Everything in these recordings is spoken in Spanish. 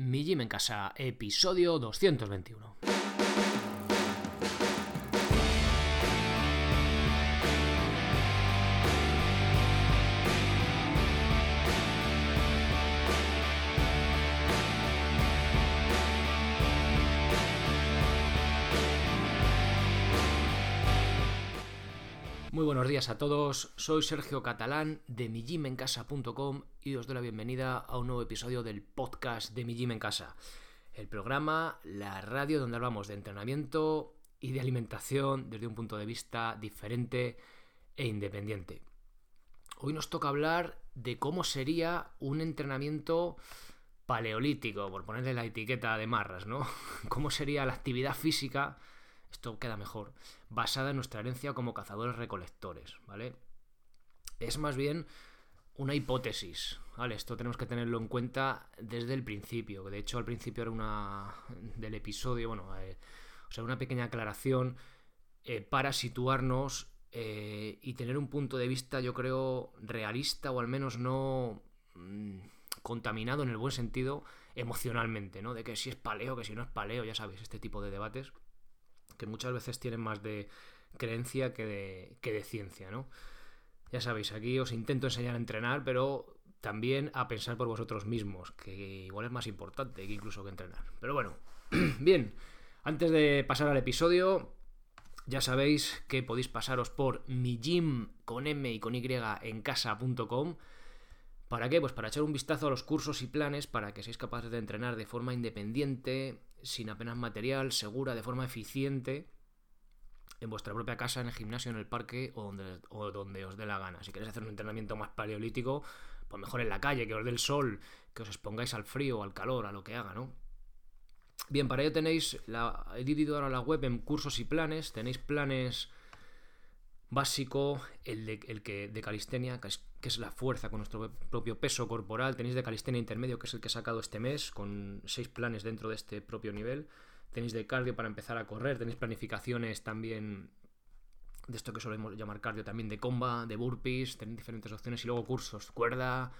Mi Gym en Casa, episodio 221. Muy buenos días a todos, soy Sergio Catalán de mijimencasa.com y os doy la bienvenida a un nuevo episodio del podcast de Mi Gym en Casa, el programa, la radio donde hablamos de entrenamiento y de alimentación desde un punto de vista diferente e independiente. Hoy nos toca hablar de cómo sería un entrenamiento paleolítico, por ponerle la etiqueta de marras, ¿no? ¿Cómo sería la actividad física? Esto queda mejor, basada en nuestra herencia como cazadores recolectores, ¿vale? Es más bien una hipótesis, ¿vale? Esto tenemos que tenerlo en cuenta desde el principio, de hecho al principio era una del episodio, bueno, eh, o sea, una pequeña aclaración eh, para situarnos eh, y tener un punto de vista, yo creo, realista o al menos no mm, contaminado en el buen sentido emocionalmente, ¿no? De que si es paleo, que si no es paleo, ya sabéis, este tipo de debates que muchas veces tienen más de creencia que de, ciencia, ¿no? Ya sabéis, aquí os intento enseñar a entrenar, pero también a pensar por vosotros mismos, que igual es más importante que incluso que entrenar. Pero bueno, bien, antes de pasar al episodio, ya sabéis que podéis pasaros por mi gym con M y con Y en casa.com. ¿Para qué? Pues para echar un vistazo a los cursos y planes para que seáis capaces de entrenar de forma independiente, sin apenas material, segura, de forma eficiente, en vuestra propia casa, en el gimnasio, en el parque o donde, o donde os dé la gana. Si queréis hacer un entrenamiento más paleolítico, pues mejor en la calle, que os dé el sol, que os expongáis al frío, al calor, a lo que haga, ¿no? Bien, para ello tenéis, la, he dividido ahora la web en cursos y planes, tenéis planes básico, el de, el que, de calistenia, que es, la fuerza con nuestro propio peso corporal. Tenéis de calistenia intermedio, que es el que he sacado este mes, con seis planes dentro de este propio nivel. Tenéis de cardio para empezar a correr, tenéis planificaciones también de esto que solemos llamar cardio también de comba, de burpees, tenéis diferentes opciones y luego cursos, cuerda,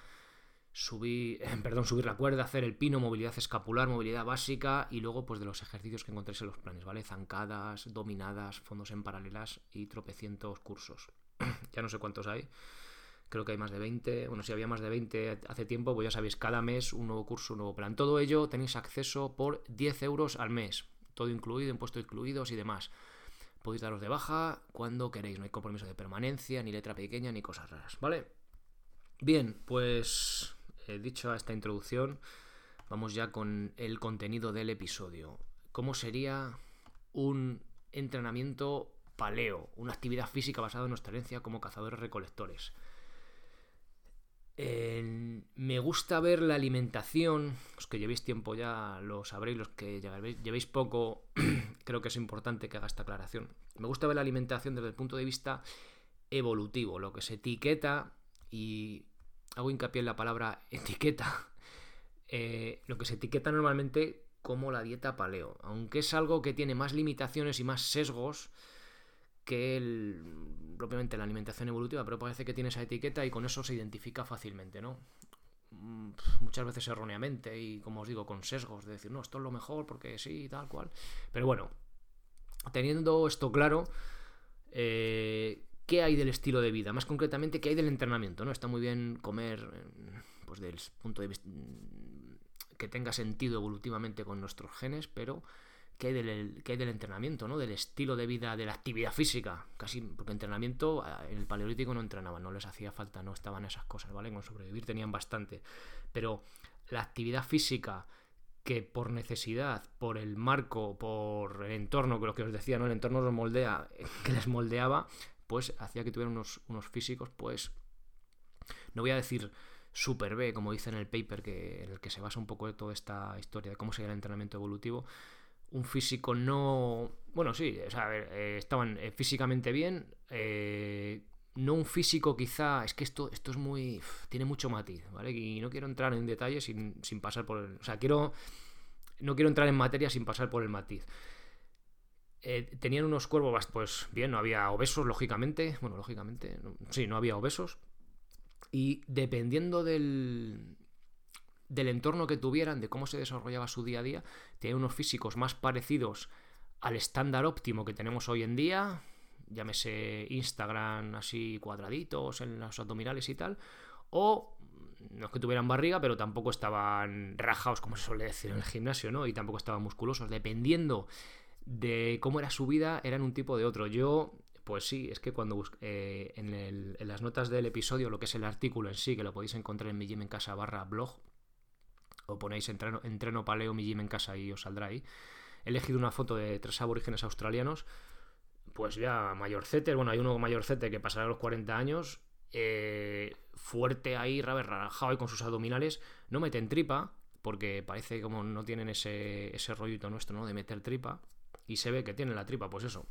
subir, perdón, subir la cuerda, hacer el pino, movilidad escapular, movilidad básica y luego pues de los ejercicios que encontréis en los planes, ¿vale? Zancadas, dominadas, fondos en paralelas y tropecientos cursos. ya no sé cuántos hay. Creo que hay más de 20. Bueno, si había más de 20 hace tiempo, pues ya sabéis, cada mes un nuevo curso, un nuevo plan. Todo ello tenéis acceso por 10 euros al mes. Todo incluido, impuestos incluidos y demás. Podéis daros de baja cuando queréis. No hay compromiso de permanencia, ni letra pequeña, ni cosas raras, ¿vale? Bien, pues eh, dicho esta introducción, vamos ya con el contenido del episodio. ¿Cómo sería un entrenamiento paleo, una actividad física basada en nuestra herencia como cazadores recolectores? me gusta ver la alimentación, los que llevéis tiempo ya lo sabréis, los que llevéis poco, creo que es importante que haga esta aclaración. Me gusta ver la alimentación desde el punto de vista evolutivo, lo que se etiqueta y hago hincapié en la palabra etiqueta, eh, lo que se etiqueta normalmente como la dieta paleo, aunque es algo que tiene más limitaciones y más sesgos que el, propiamente la alimentación evolutiva, pero parece que tiene esa etiqueta y con eso se identifica fácilmente, ¿no? Mm, muchas veces erróneamente y como os digo, con sesgos de decir, no, esto es lo mejor porque sí, tal cual. Pero bueno, teniendo esto claro, eh, qué hay del estilo de vida, más concretamente qué hay del entrenamiento, ¿no? Está muy bien comer, eh, pues del punto de vista mm, que tenga sentido evolutivamente con nuestros genes, pero qué hay del, qué hay del entrenamiento, ¿no? Del estilo de vida, de la actividad física, casi, porque entrenamiento en el paleolítico no entrenaban, no les hacía falta, no estaban esas cosas, ¿vale? Con sobrevivir tenían bastante, pero la actividad física que por necesidad, por el marco, por el entorno, lo que os decía, ¿no? El entorno los moldea, que les moldeaba, pues hacía que tuvieran unos, unos físicos, pues, no voy a decir super B, como dice en el paper que, en el que se basa un poco toda esta historia de cómo sería el entrenamiento evolutivo, un físico no... Bueno, sí, o sea, eh, estaban eh, físicamente bien, eh, no un físico quizá, es que esto, esto es muy... tiene mucho matiz, ¿vale? Y no quiero entrar en detalle sin, sin pasar por el... O sea, quiero... No quiero entrar en materia sin pasar por el matiz. Eh, tenían unos cuervos, pues bien, no había obesos, lógicamente. Bueno, lógicamente, sí, no había obesos. Y dependiendo del, del entorno que tuvieran, de cómo se desarrollaba su día a día, tenían unos físicos más parecidos al estándar óptimo que tenemos hoy en día, llámese Instagram así cuadraditos en los abdominales y tal, o no es que tuvieran barriga, pero tampoco estaban rajados, como se suele decir en el gimnasio, ¿no? Y tampoco estaban musculosos, dependiendo de cómo era su vida, eran un tipo de otro. Yo, pues sí, es que cuando eh, en, las notas del episodio, lo que es el artículo en sí, que lo podéis encontrar en mi gym en casa barra blog, o ponéis entreno, entreno paleo mi gym en casa y os saldrá ahí. He elegido una foto de tres aborígenes australianos, pues ya mayorcete, bueno, hay uno mayorcete que pasará los 40 años, eh, fuerte ahí, rajado y con sus abdominales, no meten tripa, porque parece como no tienen ese, ese rollito nuestro, ¿no? De meter tripa, y se ve que tienen la tripa, pues eso,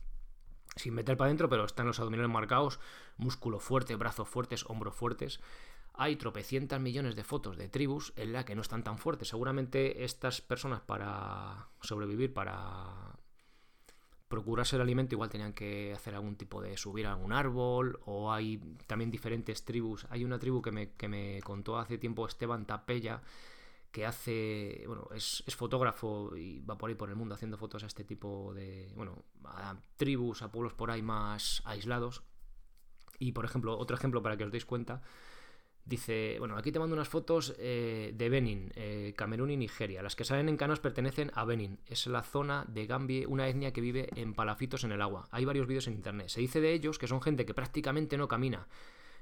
sin meter para adentro, pero están los abdominales marcados, músculo fuerte, brazos fuertes, hombros fuertes. Hay tropecientas millones de fotos de tribus en la que no están tan fuertes. Seguramente estas personas para sobrevivir, para procurarse el alimento, igual tenían que hacer algún tipo de subir a algún árbol, o hay también diferentes tribus. Hay una tribu que me, que me contó hace tiempo Esteban Tapella, que hace, bueno, es, fotógrafo y va por ahí por el mundo haciendo fotos a este tipo de, bueno, a tribus, a pueblos por ahí más aislados. Y por ejemplo, otro ejemplo para que os deis cuenta, dice, bueno, aquí te mando unas fotos eh, de Benin, eh, Camerún y Nigeria. Las que salen en canos pertenecen a Benin, es la zona de Gambie, una etnia que vive en palafitos en el agua. Hay varios vídeos en internet. Se dice de ellos que son gente que prácticamente no camina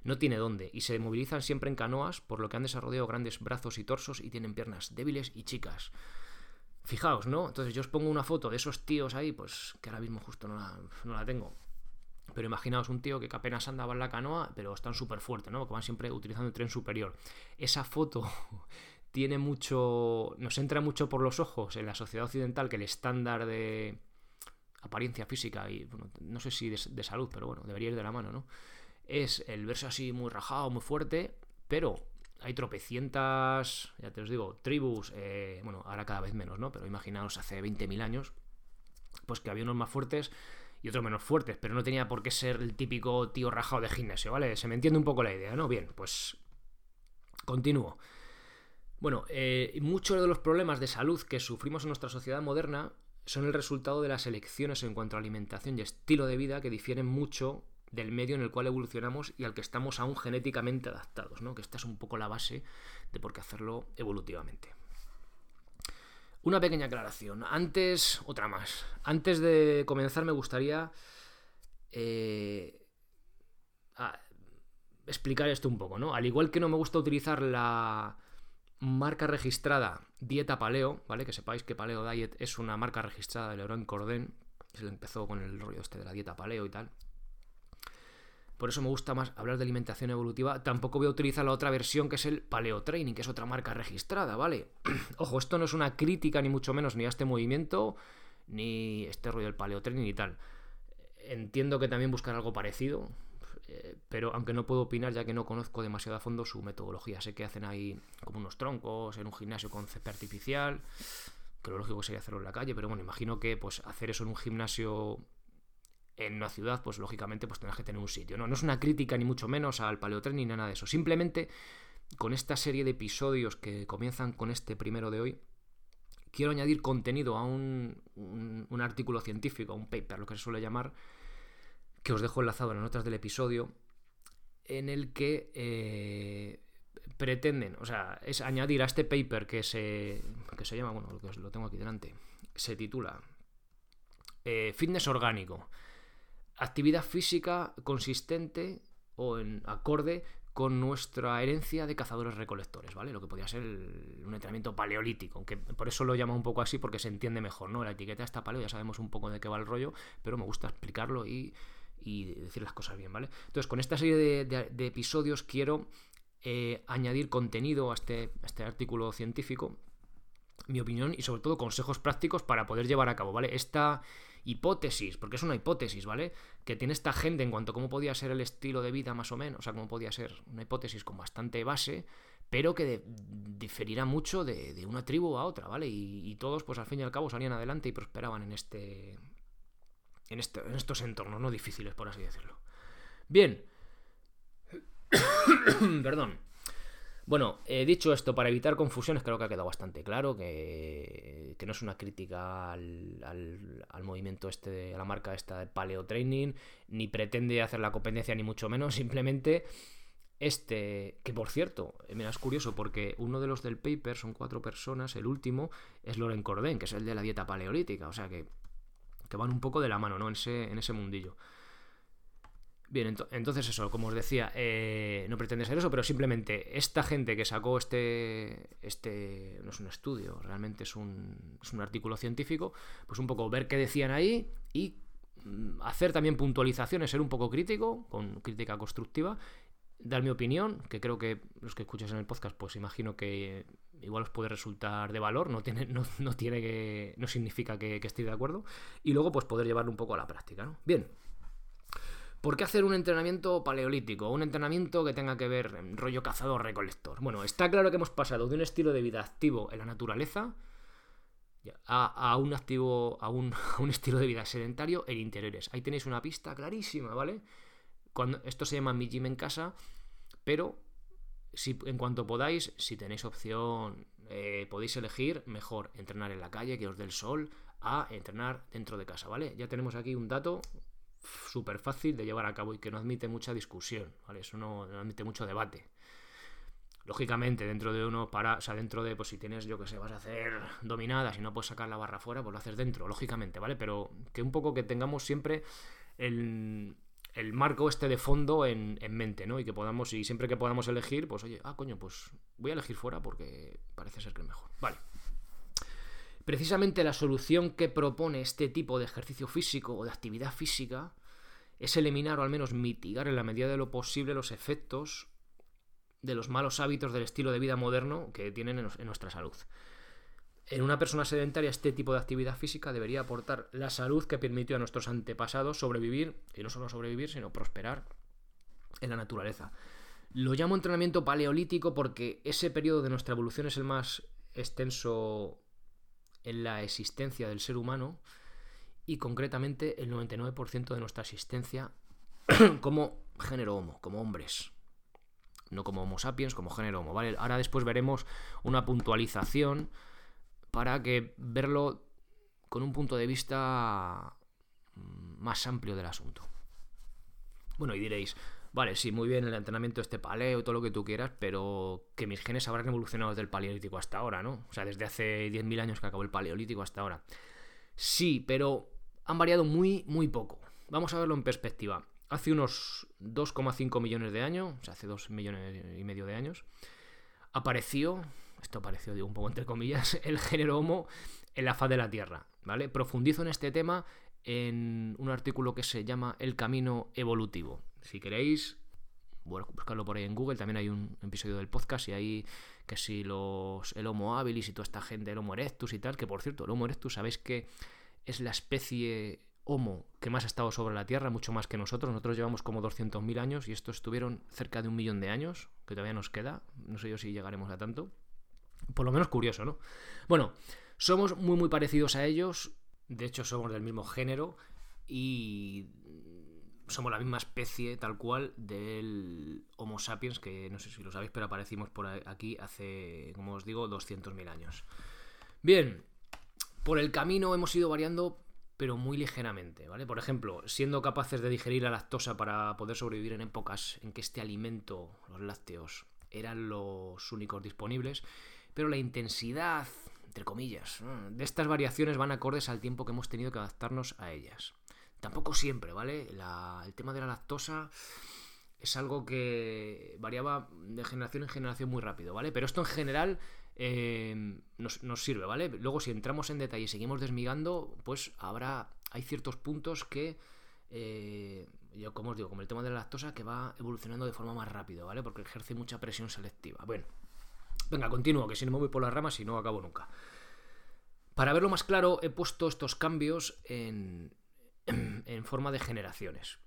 no tiene dónde y se movilizan siempre en canoas, por lo que han desarrollado grandes brazos y torsos y tienen piernas débiles y chicas. Fijaos, ¿no? Entonces yo os pongo una foto de esos tíos ahí, pues que ahora mismo justo no la, tengo. Pero imaginaos un tío que apenas andaba en la canoa, pero están súper fuerte, ¿no? Que van siempre utilizando el tren superior. Esa foto tiene mucho. nos entra mucho por los ojos en la sociedad occidental que el estándar de apariencia física y, bueno, no sé si de, de salud, pero bueno, debería ir de la mano, ¿no? Es el verso así muy rajado, muy fuerte, pero hay tropecientas, ya te os digo, tribus, eh, bueno, ahora cada vez menos, ¿no? Pero imaginaos hace 20.000 años, pues que había unos más fuertes y otros menos fuertes, pero no tenía por qué ser el típico tío rajado de gimnasio, ¿vale? Se me entiende un poco la idea, ¿no? Bien, pues continúo. Bueno, eh, muchos de los problemas de salud que sufrimos en nuestra sociedad moderna son el resultado de las elecciones en cuanto a alimentación y estilo de vida que difieren mucho del medio en el cual evolucionamos y al que estamos aún genéticamente adaptados, ¿no? Que esta es un poco la base de por qué hacerlo evolutivamente. Una pequeña aclaración. Antes, otra más. Antes de comenzar me gustaría eh, explicar esto un poco, ¿no? Al igual que no me gusta utilizar la marca registrada Dieta Paleo, ¿vale? Que sepáis que Paleo Diet es una marca registrada de Leroy Corden. Se empezó con el rollo este de la dieta paleo y tal por eso me gusta más hablar de alimentación evolutiva. Tampoco voy a utilizar la otra versión que es el Paleo Training, que es otra marca registrada, ¿vale? Ojo, esto no es una crítica ni mucho menos ni a este movimiento, ni este rollo del Paleo Training y tal. Entiendo que también buscan algo parecido, eh, pero aunque no puedo opinar ya que no conozco demasiado a fondo su metodología. Sé que hacen ahí como unos troncos en un gimnasio con césped artificial, que lo lógico sería hacerlo en la calle, pero bueno, imagino que pues hacer eso en un gimnasio en una ciudad, pues lógicamente pues tendrás que tener un sitio. No, no es una crítica ni mucho menos al paleotren ni nada de eso. Simplemente con esta serie de episodios que comienzan con este primero de hoy, quiero añadir contenido a un, un, artículo científico, un paper, lo que se suele llamar, que os dejo enlazado en las notas del episodio, en el que eh, pretenden, o sea, es añadir a este paper que se, que se llama, bueno, lo, lo tengo aquí delante, se titula eh, Fitness Orgánico actividad física consistente o en acorde con nuestra herencia de cazadores recolectores, ¿vale? Lo que podría ser un entrenamiento paleolítico, aunque por eso lo llamo un poco así porque se entiende mejor, ¿no? La etiqueta está paleo, ya sabemos un poco de qué va el rollo, pero me gusta explicarlo y, decir las cosas bien, ¿vale? Entonces, con esta serie de, episodios quiero eh, añadir contenido a este, a este artículo científico, mi opinión y sobre todo consejos prácticos para poder llevar a cabo, ¿vale? Esta hipótesis, porque es una hipótesis, ¿vale? Que tiene esta gente en cuanto a cómo podía ser el estilo de vida más o menos, o sea, cómo podía ser una hipótesis con bastante base, pero que diferirá mucho de, una tribu a otra, ¿vale? Y, todos, pues al fin y al cabo, salían adelante y prosperaban en este, en, este, en estos entornos no difíciles, por así decirlo. Bien. Perdón. Bueno, eh, dicho esto, para evitar confusiones, creo que ha quedado bastante claro que, no es una crítica al, al, movimiento este, a la marca esta de Paleo Training, ni pretende hacer la competencia, ni mucho menos, simplemente este, que por cierto, eh, mira, es curioso porque uno de los del paper son cuatro personas, el último es Loren Corden, que es el de la dieta paleolítica, o sea que, que van un poco de la mano, ¿no? En ese, en ese mundillo. Bien, entonces eso, como os decía, eh, no pretende ser eso, pero simplemente esta gente que sacó este, este, no es un estudio, realmente es un, es un artículo científico, pues un poco ver qué decían ahí y mm, hacer también puntualizaciones, ser un poco crítico, con crítica constructiva, dar mi opinión, que creo que los que escuchas en el podcast, pues imagino que igual os puede resultar de valor, no tiene, no, tiene que, no significa que, que estéis de acuerdo, y luego pues poder llevarlo un poco a la práctica, ¿no? Bien. ¿Por qué hacer un entrenamiento paleolítico? Un entrenamiento que tenga que ver rollo cazador-recolector. Bueno, está claro que hemos pasado de un estilo de vida activo en la naturaleza a, un activo, a un, estilo de vida sedentario en interiores. Ahí tenéis una pista clarísima, ¿vale? Cuando, esto se llama mi gym en casa, pero si, en cuanto podáis, si tenéis opción, eh, podéis elegir mejor entrenar en la calle, que os dé el sol, a entrenar dentro de casa, ¿vale? Ya tenemos aquí un dato súper fácil de llevar a cabo y que no admite mucha discusión, ¿vale? Eso no, admite mucho debate. Lógicamente, dentro de uno para, o sea, dentro de, pues si tienes, yo que sé, vas a hacer dominadas y no puedes sacar la barra fuera, pues lo haces dentro, lógicamente, ¿vale? Pero que un poco que tengamos siempre el, el marco este de fondo en, en, mente, ¿no? Y que podamos, y siempre que podamos elegir, pues oye, ah, coño, pues voy a elegir fuera porque parece ser que es mejor. Vale. Precisamente la solución que propone este tipo de ejercicio físico o de actividad física es eliminar o al menos mitigar en la medida de lo posible los efectos de los malos hábitos del estilo de vida moderno que tienen en nuestra salud. En una persona sedentaria este tipo de actividad física debería aportar la salud que permitió a nuestros antepasados sobrevivir, y no solo sobrevivir, sino prosperar en la naturaleza. Lo llamo entrenamiento paleolítico porque ese periodo de nuestra evolución es el más extenso en la existencia del ser humano y concretamente el 99% de nuestra existencia como género homo, como hombres. No como homo sapiens, como género homo, ¿vale? Ahora después veremos una puntualización para que verlo con un punto de vista más amplio del asunto. Bueno, y diréis, vale, sí, muy bien el entrenamiento este paleo, todo lo que tú quieras, pero que mis genes habrán evolucionado desde el paleolítico hasta ahora, ¿no? O sea, desde hace 10.000 años que acabó el paleolítico hasta ahora. Sí, pero han variado muy, muy poco. Vamos a verlo en perspectiva. Hace unos 2,5 millones de años, o sea, hace 2 millones y medio de años, apareció, esto apareció, digo un poco entre comillas, el género Homo en la faz de la Tierra, ¿vale? Profundizo en este tema en un artículo que se llama El camino evolutivo. Si queréis, bueno, buscarlo por ahí en Google, también hay un episodio del podcast y ahí que si los el Homo habilis y toda esta gente, el Homo erectus y tal, que por cierto, el Homo erectus, sabéis que es la especie Homo que más ha estado sobre la Tierra, mucho más que nosotros. Nosotros llevamos como 200.000 años y estos estuvieron cerca de un millón de años, que todavía nos queda. No sé yo si llegaremos a tanto. Por lo menos curioso, ¿no? Bueno, somos muy muy parecidos a ellos, de hecho somos del mismo género y somos la misma especie tal cual del Homo sapiens, que no sé si lo sabéis, pero aparecimos por aquí hace, como os digo, 200.000 años. Bien, por el camino hemos ido variando, pero muy ligeramente, ¿vale? Por ejemplo, siendo capaces de digerir la lactosa para poder sobrevivir en épocas en que este alimento, los lácteos, eran los únicos disponibles, pero la intensidad, entre comillas, de estas variaciones van acordes al tiempo que hemos tenido que adaptarnos a ellas. Tampoco siempre, ¿vale? el tema de la lactosa es algo que variaba de generación en generación muy rápido, ¿vale? Pero esto en general eh, nos, sirve, ¿vale? Luego si entramos en detalle y seguimos desmigando, pues habrá, hay ciertos puntos que, eh, yo como os digo, como el tema de la lactosa, que va evolucionando de forma más rápida, ¿vale? Porque ejerce mucha presión selectiva. Bueno, venga, continúo, que si no me voy por las ramas y no acabo nunca. Para verlo más claro, he puesto estos cambios en, en forma de generaciones.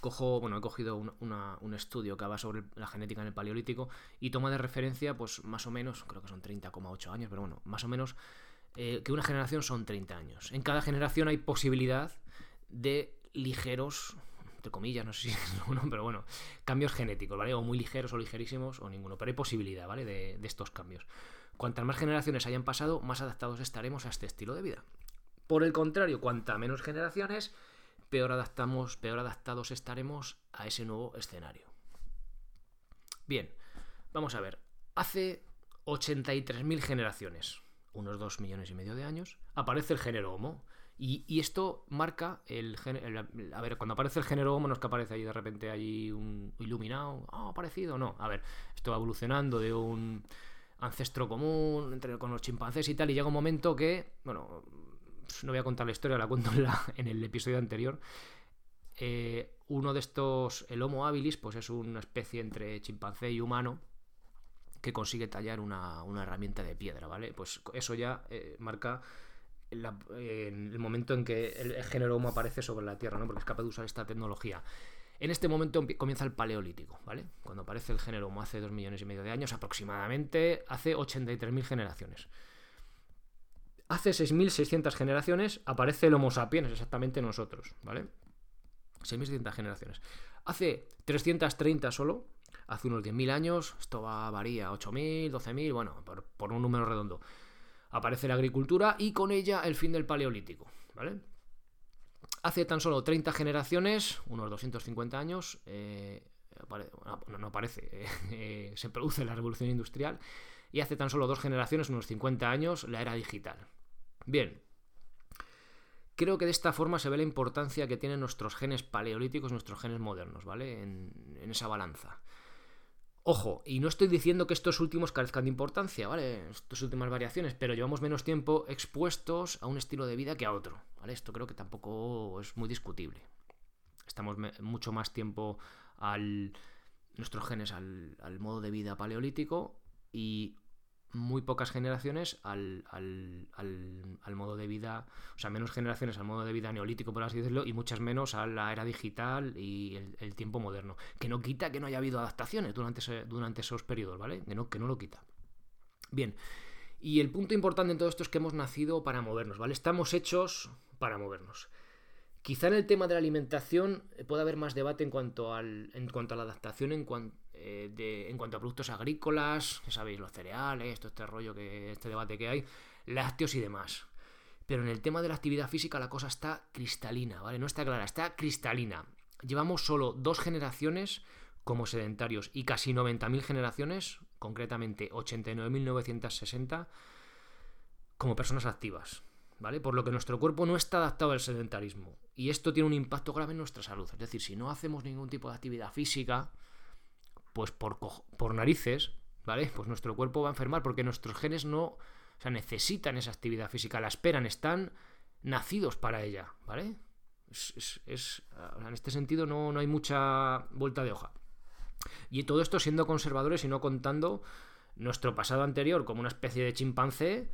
Cojo, bueno, he cogido un, estudio que habla sobre la genética en el paleolítico y toma de referencia, pues más o menos, creo que son 30,8 años, pero bueno, más o menos, eh, que una generación son 30 años. En cada generación hay posibilidad de ligeros, entre comillas, no sé si es uno, pero bueno, cambios genéticos, ¿vale? O muy ligeros o ligerísimos o ninguno, pero hay posibilidad, ¿vale? De estos cambios. Cuantas más generaciones hayan pasado, más adaptados estaremos a este estilo de vida. Por el contrario, cuanta menos generaciones, peor, adaptamos, peor adaptados estaremos a ese nuevo escenario. Bien, vamos a ver. Hace 83.000 generaciones, unos 2 millones y medio de años, aparece el género Homo. Y, esto marca el, género... A ver, cuando aparece el género Homo, no es que aparece ahí de repente ahí un iluminado. Ah, aparecido. No, a ver, esto va evolucionando de un ancestro común entre, con los chimpancés y tal. Y llega un momento que, bueno, no voy a contar la historia, la cuento en, el episodio anterior. Eh, uno de estos, el Homo habilis, pues es una especie entre chimpancé y humano que consigue tallar una, herramienta de piedra, ¿vale? Pues eso ya eh, marca el momento en que el, género Homo aparece sobre la Tierra, ¿no? Porque es capaz de usar esta tecnología. En este momento comienza el Paleolítico, ¿vale? Cuando aparece el género Homo hace dos millones y medio de años aproximadamente, hace 83.000 generaciones. Hace 6.600 generaciones aparece el Homo sapiens, exactamente nosotros, ¿vale? 6.600 generaciones. Hace 330 solo hace unos 10.000 años, esto va, varía, 8.000, 12.000, bueno, por, un número redondo. Aparece la agricultura y con ella el fin del paleolítico, ¿vale? Hace tan solo 30 generaciones, unos 250 años, eh, no, aparece, eh, se produce la revolución industrial y hace tan solo dos generaciones, unos 50 años, la era digital. Bien, creo que de esta forma se ve la importancia que tienen nuestros genes paleolíticos, nuestros genes modernos, ¿vale? en esa balanza. Ojo, y no estoy diciendo que estos últimos carezcan de importancia, ¿vale? Estas últimas variaciones, pero llevamos menos tiempo expuestos a un estilo de vida que a otro, ¿vale? Esto creo que tampoco es muy discutible. Estamos mucho más tiempo al. nuestros genes al, al modo de vida paleolítico y muy pocas generaciones al, modo de vida, o sea, menos generaciones al modo de vida neolítico, por así decirlo, y muchas menos a la era digital y el, tiempo moderno. Que no quita que no haya habido adaptaciones durante, durante esos periodos, ¿vale? Que no, que no lo quita. Bien, y el punto importante en todo esto es que hemos nacido para movernos, ¿vale? Estamos hechos para movernos. Quizá en el tema de la alimentación pueda haber más debate en cuanto, al, en cuanto a la adaptación, en, cuanto eh, en cuanto a productos agrícolas, ya sabéis, los cereales, todo este rollo, que este debate que hay, lácteos y demás. Pero en el tema de la actividad física la cosa está cristalina, ¿vale? No está clara, está cristalina. Llevamos solo dos generaciones como sedentarios y casi 90.000 generaciones, concretamente 89.960, como personas activas. ¿Vale? Por lo que nuestro cuerpo no está adaptado al sedentarismo. Y esto tiene un impacto grave en nuestra salud. Es decir, si no hacemos ningún tipo de actividad física, pues por, por narices, ¿vale? Pues nuestro cuerpo va a enfermar porque nuestros genes no, o sea, necesitan esa actividad física, la esperan, están nacidos para ella, ¿vale? Es, en este sentido no, no hay mucha vuelta de hoja. Y todo esto siendo conservadores y no contando nuestro pasado anterior como una especie de chimpancé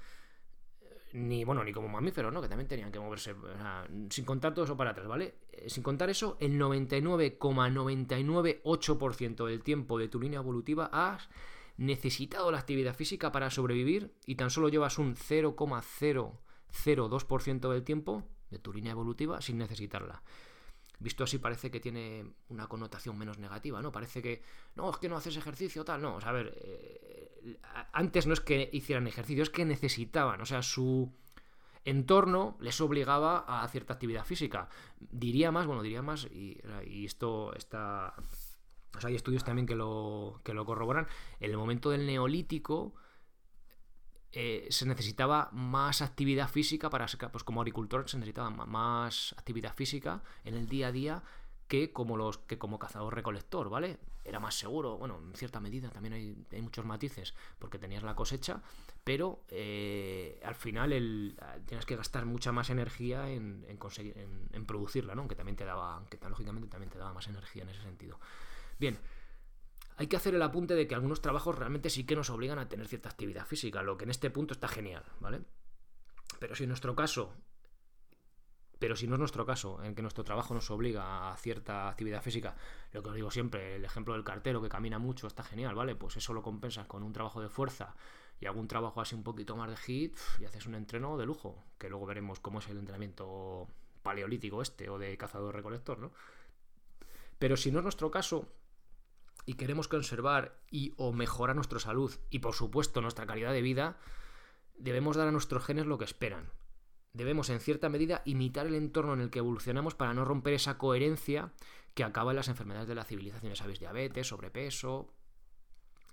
ni bueno, ni como mamíferos, ¿no? Que también tenían que moverse, sin contar todo eso para atrás, ¿vale? Eh, sin contar eso, el 99,998% del tiempo de tu línea evolutiva has necesitado la actividad física para sobrevivir y tan solo llevas un 0,002% del tiempo de tu línea evolutiva sin necesitarla. Visto así parece que tiene una connotación menos negativa, ¿no? Parece que, no, es que no haces ejercicio, tal, no, o sea, a ver, eh, antes no es que hicieran ejercicio, es que necesitaban, o sea, su entorno les obligaba a cierta actividad física. Diría más, bueno, diría más, y, esto está... O sea, hay estudios también que lo, que lo corroboran. En el momento del neolítico, eh, se necesitaba más actividad física para pues como agricultor se necesitaba más actividad física en el día a día que como los que como cazador recolector, ¿vale? Era más seguro, bueno, en cierta medida también hay, muchos matices, porque tenías la cosecha, pero eh, al final el, tienes que gastar mucha más energía en, conseguir, en, producirla, ¿no? Aunque también te daba, aunque lógicamente también te daba más energía en ese sentido. Bien, hay que hacer el apunte de que algunos trabajos realmente sí que nos obligan a tener cierta actividad física, lo que en este punto está genial, ¿vale? Pero si en nuestro caso, pero si no es nuestro caso, en que nuestro trabajo nos obliga a cierta actividad física, lo que os digo siempre, el ejemplo del cartero que camina mucho está genial, ¿vale? Pues eso lo compensas con un trabajo de fuerza y algún trabajo así un poquito más de hit y haces un entreno de lujo, que luego veremos cómo es el entrenamiento paleolítico este o de cazador-recolector, ¿no? Pero si no es nuestro caso y queremos conservar y o mejorar nuestra salud y por supuesto nuestra calidad de vida, debemos dar a nuestros genes lo que esperan. Debemos en cierta medida imitar el entorno en el que evolucionamos para no romper esa coherencia que acaba en las enfermedades de la civilización, sabéis, diabetes, sobrepeso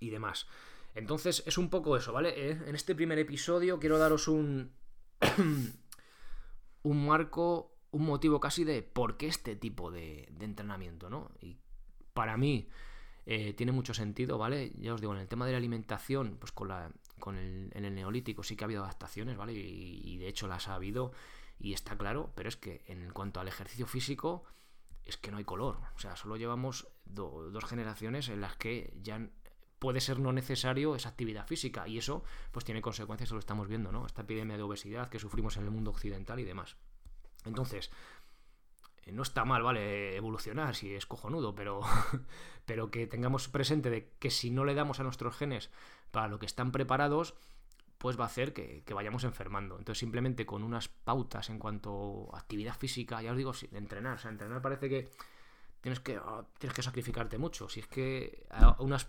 y demás. Entonces es un poco eso, ¿vale? Eh, en este primer episodio quiero daros un, un marco, un motivo casi de por qué este tipo de, entrenamiento, ¿no? Y para mí eh, tiene mucho sentido, ¿vale? Ya os digo, en el tema de la alimentación, pues con, la, con el, en el neolítico sí que ha habido adaptaciones, ¿vale? Y, de hecho las ha habido y está claro, pero es que en cuanto al ejercicio físico, es que no hay color. O sea, solo llevamos dos generaciones en las que ya puede ser no necesario esa actividad física y eso pues tiene consecuencias, lo estamos viendo, ¿no? Esta epidemia de obesidad que sufrimos en el mundo occidental y demás. Entonces, no está mal, ¿vale? Evolucionar, si es cojonudo, pero, pero que tengamos presente de que si no le damos a nuestros genes para lo que están preparados, pues va a hacer que, vayamos enfermando. Entonces, simplemente con unas pautas en cuanto a actividad física, ya os digo, entrenar, o sea, entrenar parece que tienes que, ah, tienes que sacrificarte mucho. Si es que unas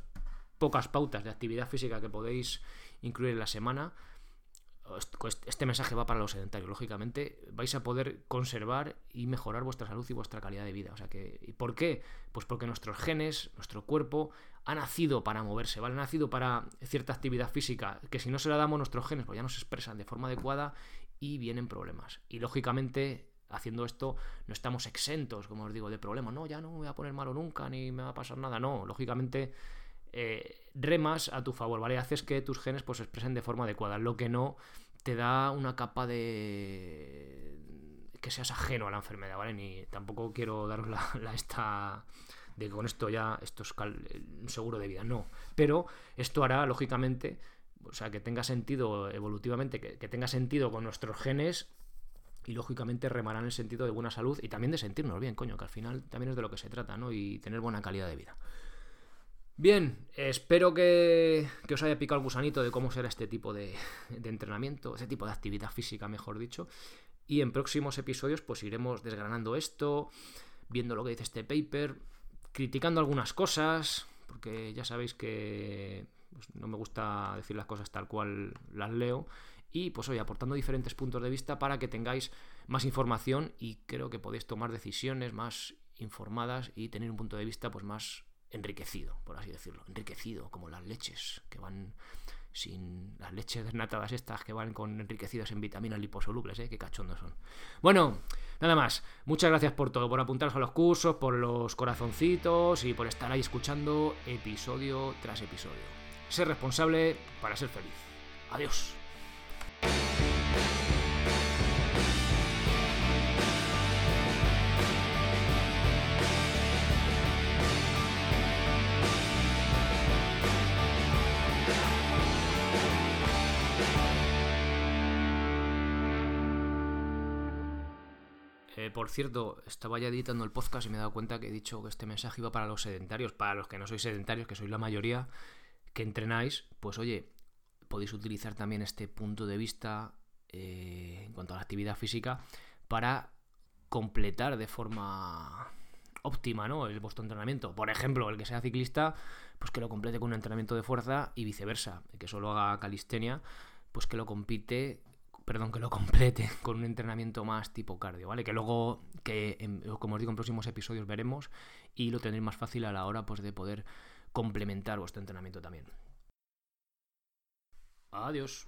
pocas pautas de actividad física que podéis incluir en la semana, este mensaje va para los sedentarios. Lógicamente, vais a poder conservar y mejorar vuestra salud y vuestra calidad de vida. O sea que, ¿y por qué? Pues porque nuestros genes, nuestro cuerpo, ha nacido para moverse, ¿vale? Ha nacido para cierta actividad física, que si no se la damos nuestros genes, pues ya no se expresan de forma adecuada y vienen problemas. Y lógicamente, haciendo esto, no estamos exentos, como os digo, de problemas. No, ya no me voy a poner malo nunca, ni me va a pasar nada. No, lógicamente eh, remas a tu favor, ¿vale? Haces que tus genes pues, se expresen de forma adecuada, lo que no te da una capa de que seas ajeno a la enfermedad, ¿vale? Ni tampoco quiero daros la, esta de que con esto ya esto es un seguro de vida, no. Pero esto hará, lógicamente, o sea, que tenga sentido evolutivamente, que, que tenga sentido con nuestros genes y lógicamente remarán el sentido de buena salud y también de sentirnos bien, coño, que al final también es de lo que se trata, ¿no? Y tener buena calidad de vida. Bien, espero que, os haya picado el gusanito de cómo será este tipo de, entrenamiento, este tipo de actividad física, mejor dicho. Y en próximos episodios, pues iremos desgranando esto, viendo lo que dice este paper, criticando algunas cosas, porque ya sabéis que pues, no me gusta decir las cosas tal cual las leo. Y pues hoy aportando diferentes puntos de vista para que tengáis más información y creo que podéis tomar decisiones más informadas y tener un punto de vista pues más enriquecido, por así decirlo, enriquecido, como las leches que van sin las leches desnatadas estas que van con enriquecidas en vitaminas liposolubles, ¿eh? Qué cachondos son. Bueno, nada más. Muchas gracias por todo, por apuntaros a los cursos, por los corazoncitos y por estar ahí escuchando episodio tras episodio. Ser responsable para ser feliz. Adiós. Por cierto, estaba ya editando el podcast y me he dado cuenta que he dicho que este mensaje iba para los sedentarios, para los que no sois sedentarios, que sois la mayoría, que entrenáis, pues oye, podéis utilizar también este punto de vista eh, en cuanto a la actividad física para completar de forma óptima ¿no? el vuestro entrenamiento. Por ejemplo, el que sea ciclista, pues que lo complete con un entrenamiento de fuerza y viceversa. El que solo haga calistenia, pues que lo compite perdón, que lo complete con un entrenamiento más tipo cardio, ¿vale? Que luego, que como os digo en próximos episodios veremos y lo tendréis más fácil a la hora pues, de poder complementar vuestro entrenamiento también. Adiós.